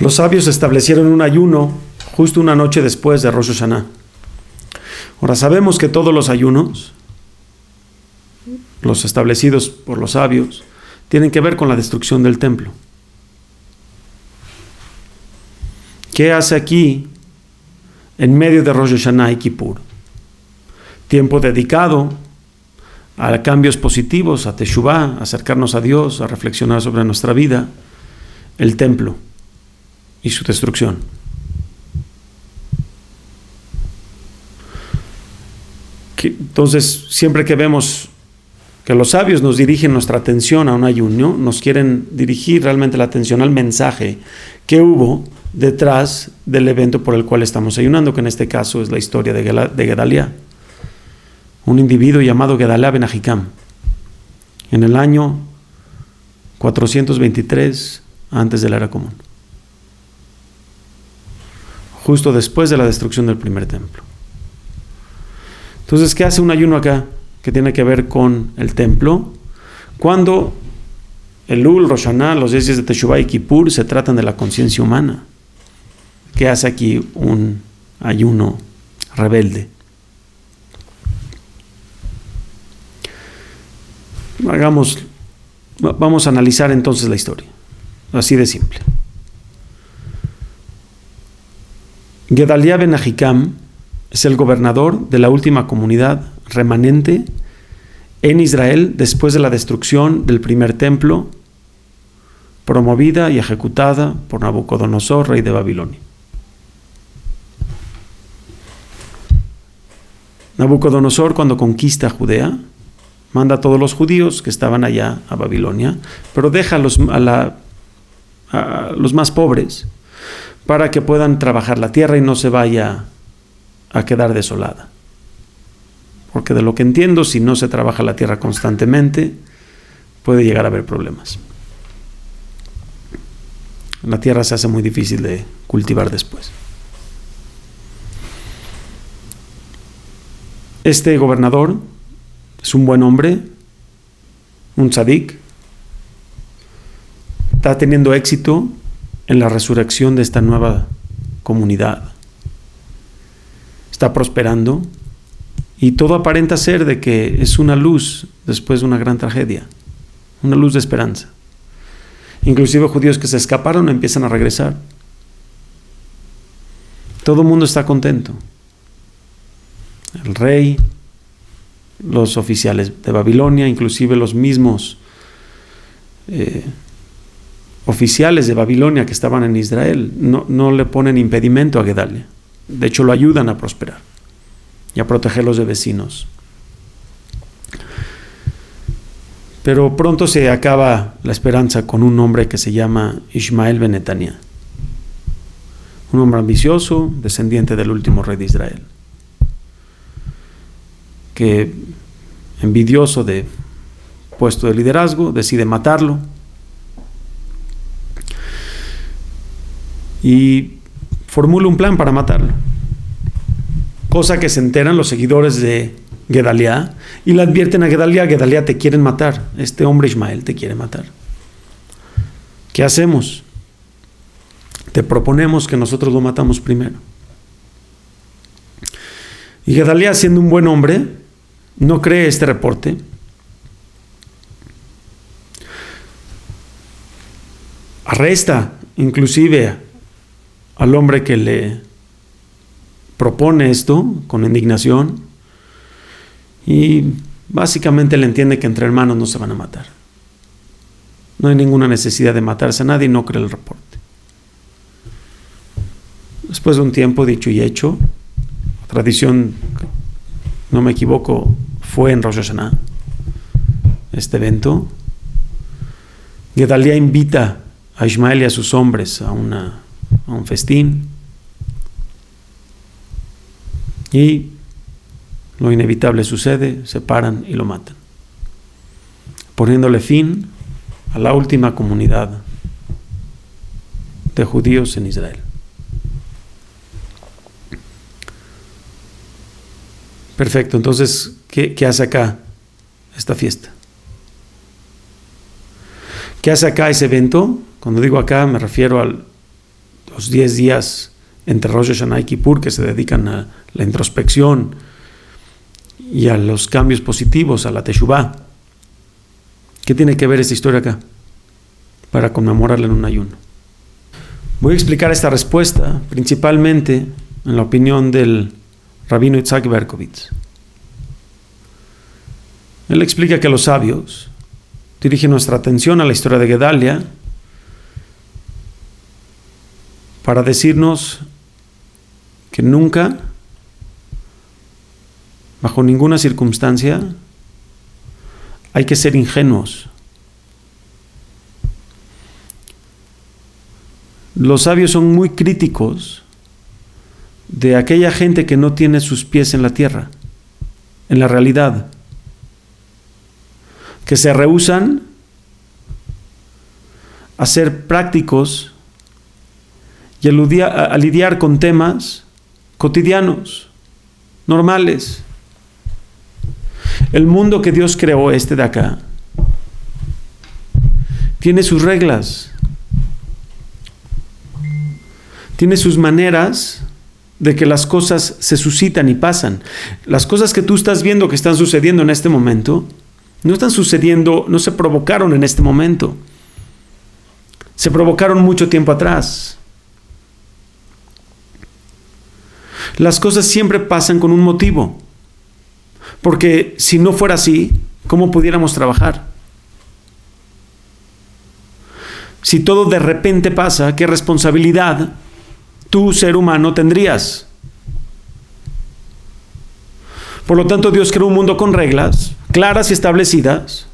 Los sabios establecieron un ayuno justo una noche después de Rosh Hashanah. Ahora sabemos que todos los ayunos, los establecidos por los sabios, tienen que ver con la destrucción del templo. ¿Qué hace aquí en medio de Rosh Hashanah y Kippur? Tiempo dedicado a cambios positivos, a Teshuvah, acercarnos a Dios, a reflexionar sobre nuestra vida, el templo y su destrucción. entonces, siempre que vemos que los sabios nos dirigen nuestra atención a un ayuno, nos quieren dirigir realmente la atención al mensaje que hubo detrás del evento por el cual estamos ayunando, que en este caso es la historia de, Gedalia, un individuo llamado Gedalia Ben en el año 423 antes de la era común, justo después de la destrucción del primer templo. Entonces, ¿qué hace un ayuno acá? Que tiene que ver con el templo. Cuando el Lul, Roshaná, los días de Teshuvah y Kippur se tratan de la conciencia humana. ¿Qué hace aquí un ayuno rebelde? Hagamos, vamos a analizar entonces la historia. Así de simple. Gedalia ben Ahikam es el gobernador de la última comunidad remanente en Israel después de la destrucción del primer templo, promovida y ejecutada por Nabucodonosor, rey de Babilonia. Nabucodonosor cuando conquista Judea, manda a todos los judíos que estaban allá a Babilonia, pero deja a los, a los más pobres para que puedan trabajar la tierra y no se vaya a quedar desolada. Porque de lo que entiendo, si no se trabaja la tierra constantemente, puede llegar a haber problemas. La tierra se hace muy difícil de cultivar después. Este gobernador es un buen hombre, un tzadik, está teniendo éxito en la resurrección de esta nueva comunidad está prosperando y todo aparenta ser de que es una luz después de una gran tragedia, una luz de esperanza. Inclusive judíos que se escaparon empiezan a regresar. Todo el mundo está contento. El rey, los oficiales de Babilonia, inclusive los mismos eh, oficiales de Babilonia que estaban en Israel, no, no le ponen impedimento a Gedalia. De hecho, lo ayudan a prosperar y a protegerlos de vecinos. Pero pronto se acaba la esperanza con un hombre que se llama Ismael Benetania, un hombre ambicioso, descendiente del último rey de Israel, que envidioso de puesto de liderazgo decide matarlo y formula un plan para matarlo. Cosa que se enteran los seguidores de Gedalia y le advierten a Gedalia, Gedalia te quieren matar, este hombre Ismael te quiere matar. ¿Qué hacemos? Te proponemos que nosotros lo matamos primero. Y Gedalia, siendo un buen hombre, no cree este reporte. Arresta inclusive al hombre que le propone esto con indignación y básicamente le entiende que entre hermanos no se van a matar. No hay ninguna necesidad de matarse a nadie y no cree el reporte. Después de un tiempo dicho y hecho, tradición, no me equivoco, fue en Rosh Hashanah, este evento. Gedalia invita a Ismael y a sus hombres a una a un festín y lo inevitable sucede, se paran y lo matan, poniéndole fin a la última comunidad de judíos en Israel. Perfecto, entonces, ¿qué, ¿qué, hace acá esta fiesta? ¿Qué hace acá ese evento? Cuando digo acá me refiero al los 10 días entre Rosh Hashanah y Kippur que se dedican a la introspección y a los cambios positivos, a la Teshuvah. ¿Qué tiene que ver esta historia acá? Para conmemorarla en un ayuno. Voy a explicar esta respuesta principalmente en la opinión del rabino Itzhak Berkovitz. Él explica que los sabios dirigen nuestra atención a la historia de Gedalia para decirnos que nunca, bajo ninguna circunstancia, hay que ser ingenuos. Los sabios son muy críticos de aquella gente que no tiene sus pies en la tierra, en la realidad, que se rehusan a ser prácticos y a, lidiar con temas cotidianos, normales. El mundo que Dios creó, este de acá, tiene sus reglas, tiene sus maneras de que las cosas se suscitan y pasan. Las cosas que tú estás viendo que están sucediendo en este momento, no están sucediendo, no se provocaron en este momento. Se provocaron mucho tiempo atrás. Las cosas siempre pasan con un motivo. Porque si no fuera así, ¿cómo pudiéramos trabajar? Si todo de repente pasa, ¿qué responsabilidad tú, ser humano, tendrías? Por lo tanto, Dios creó un mundo con reglas claras y establecidas.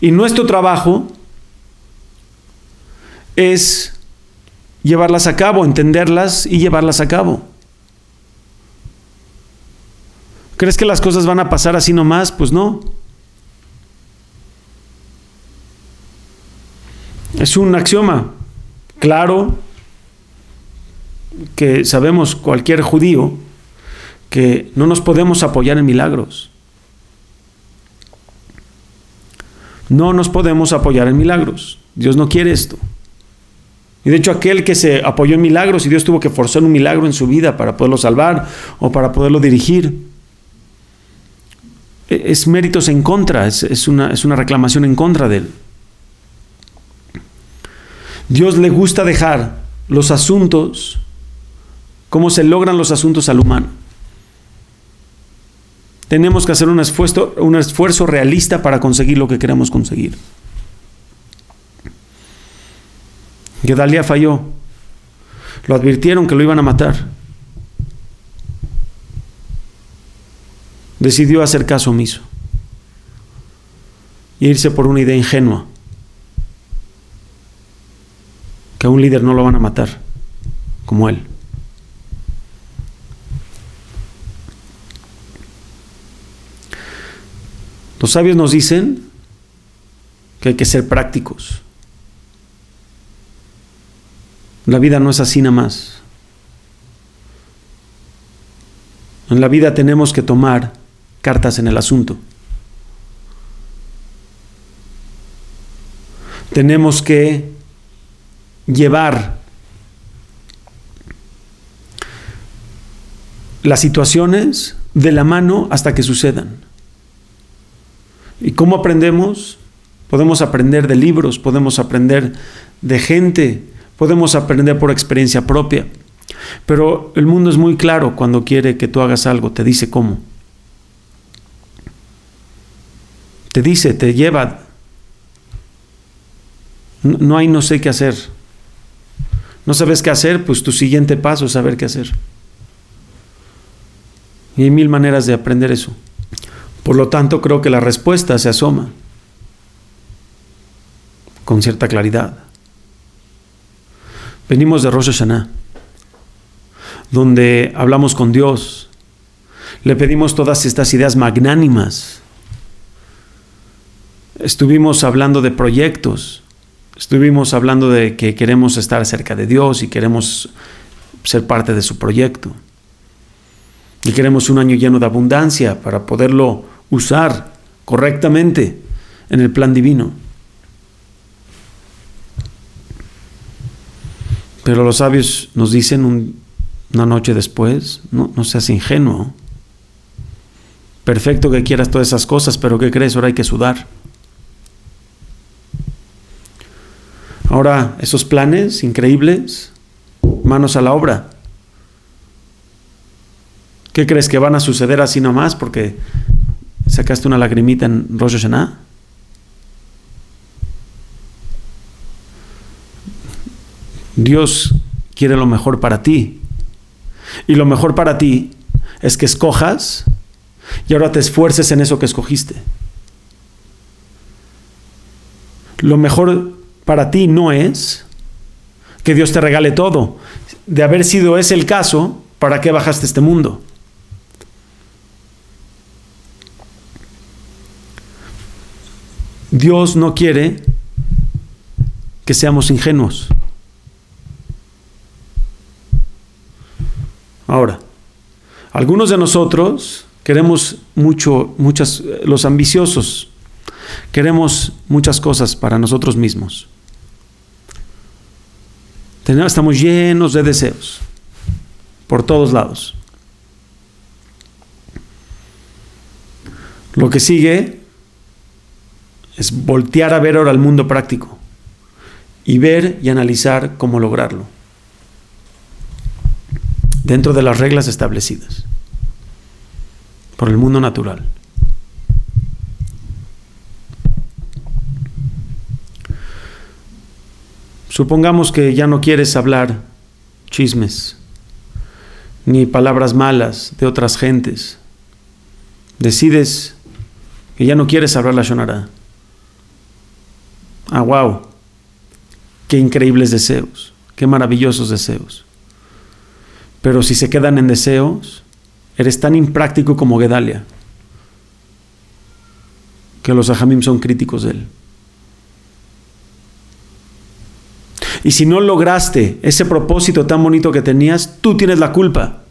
Y nuestro trabajo es llevarlas a cabo, entenderlas y llevarlas a cabo. ¿Crees que las cosas van a pasar así nomás? Pues no. Es un axioma claro que sabemos cualquier judío que no nos podemos apoyar en milagros. No nos podemos apoyar en milagros. Dios no quiere esto. Y de hecho aquel que se apoyó en milagros y Dios tuvo que forzar un milagro en su vida para poderlo salvar o para poderlo dirigir, e, es méritos en contra, es, una, es una reclamación en contra de él. Dios le gusta dejar los asuntos, cómo se logran los asuntos al humano. Tenemos que hacer un esfuerzo, un esfuerzo realista para conseguir lo que queremos conseguir. Gedalia falló. Lo advirtieron que lo iban a matar. Decidió hacer caso omiso y irse por una idea ingenua. Que a un líder no lo van a matar, como él. Los sabios nos dicen que hay que ser prácticos. La vida no es así nada más. En la vida tenemos que tomar cartas en el asunto. Tenemos que llevar las situaciones de la mano hasta que sucedan. ¿Y cómo aprendemos? Podemos aprender de libros, podemos aprender de gente Podemos aprender por experiencia propia. Pero el mundo es muy claro cuando quiere que tú hagas algo, te dice cómo. Te dice, te lleva. No hay no sé qué hacer. No sabes qué hacer, pues tu siguiente paso es saber qué hacer. Y hay mil maneras de aprender eso. Por lo tanto, creo que la respuesta se asoma con cierta claridad. Venimos de Rosh Hashanah, donde hablamos con Dios, le pedimos todas estas ideas magnánimas. Estuvimos hablando de proyectos, estuvimos hablando de que queremos estar cerca de Dios y queremos ser parte de su proyecto. Y queremos un año lleno de abundancia para poderlo usar correctamente en el plan divino. Pero los sabios nos dicen una noche después, no, no seas ingenuo. Perfecto que quieras todas esas cosas, pero ¿qué crees? Ahora hay que sudar. Ahora, esos planes increíbles, manos a la obra. ¿Qué crees que van a suceder así nomás porque sacaste una lagrimita en Rosh Hashanah? Dios quiere lo mejor para ti. Y lo mejor para ti es que escojas y ahora te esfuerces en eso que escogiste. Lo mejor para ti no es que Dios te regale todo. De haber sido ese el caso, ¿para qué bajaste este mundo? Dios no quiere que seamos ingenuos. Ahora, algunos de nosotros queremos mucho, muchas, los ambiciosos, queremos muchas cosas para nosotros mismos. Estamos llenos de deseos por todos lados. Lo que sigue es voltear a ver ahora el mundo práctico y ver y analizar cómo lograrlo dentro de las reglas establecidas por el mundo natural. Supongamos que ya no quieres hablar chismes ni palabras malas de otras gentes. Decides que ya no quieres hablar la Shonara. Ah, wow. Qué increíbles deseos, qué maravillosos deseos. Pero si se quedan en deseos, eres tan impráctico como Gedalia, que los ajamim son críticos de él. Y si no lograste ese propósito tan bonito que tenías, tú tienes la culpa.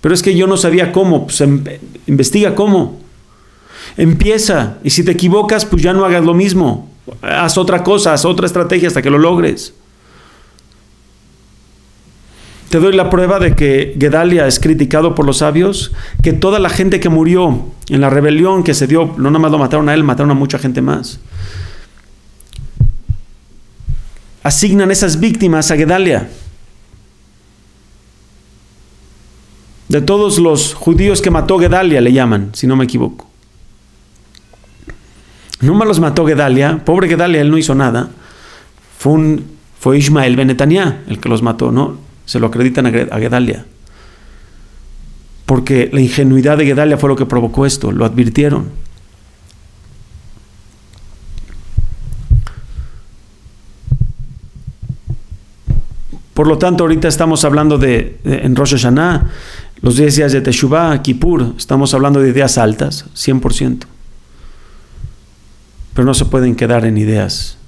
Pero es que yo no sabía cómo, pues em, investiga cómo. Empieza, y si te equivocas, pues ya no hagas lo mismo. Haz otra cosa, haz otra estrategia hasta que lo logres. Te doy la prueba de que Gedalia es criticado por los sabios, que toda la gente que murió en la rebelión que se dio, no nada más lo mataron a él, mataron a mucha gente más. Asignan esas víctimas a Gedalia. De todos los judíos que mató Gedalia, le llaman, si no me equivoco. No más los mató Gedalia, pobre Gedalia, él no hizo nada. Fue, un, Ismael Benetania el que los mató, ¿no? Se lo acreditan a Gedalia. Porque la ingenuidad de Gedalia fue lo que provocó esto, lo advirtieron. Por lo tanto, ahorita estamos hablando de, en Rosh Hashanah, los 10 días de Teshuvah, Kippur, estamos hablando de ideas altas, 100%. Pero no se pueden quedar en ideas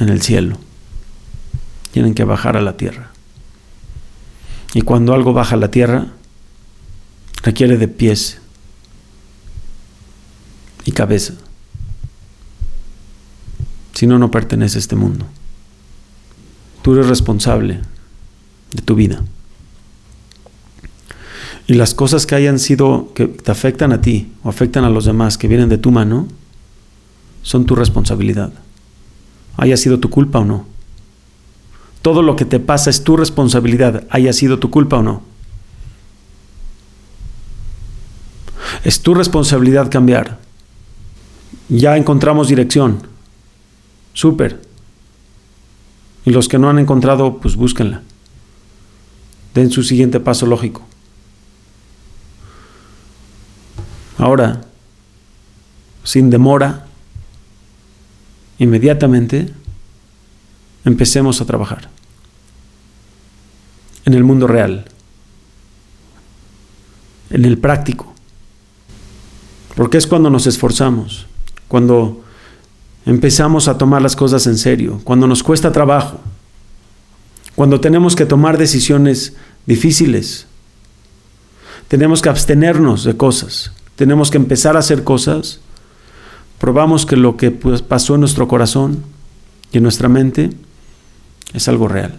en el cielo. Tienen que bajar a la tierra. Y cuando algo baja a la tierra, requiere de pies y cabeza. Si no, no pertenece a este mundo. Tú eres responsable de tu vida. Y las cosas que hayan sido, que te afectan a ti o afectan a los demás, que vienen de tu mano, son tu responsabilidad. Haya sido tu culpa o no. Todo lo que te pasa es tu responsabilidad, haya sido tu culpa o no. Es tu responsabilidad cambiar. Ya encontramos dirección. Súper. Y los que no han encontrado, pues búsquenla. Den su siguiente paso lógico. Ahora, sin demora, inmediatamente, empecemos a trabajar. En el mundo real, en el práctico. Porque es cuando nos esforzamos, cuando empezamos a tomar las cosas en serio, cuando nos cuesta trabajo, cuando tenemos que tomar decisiones difíciles, tenemos que abstenernos de cosas, tenemos que empezar a hacer cosas, probamos que lo que pues, pasó en nuestro corazón y en nuestra mente es algo real.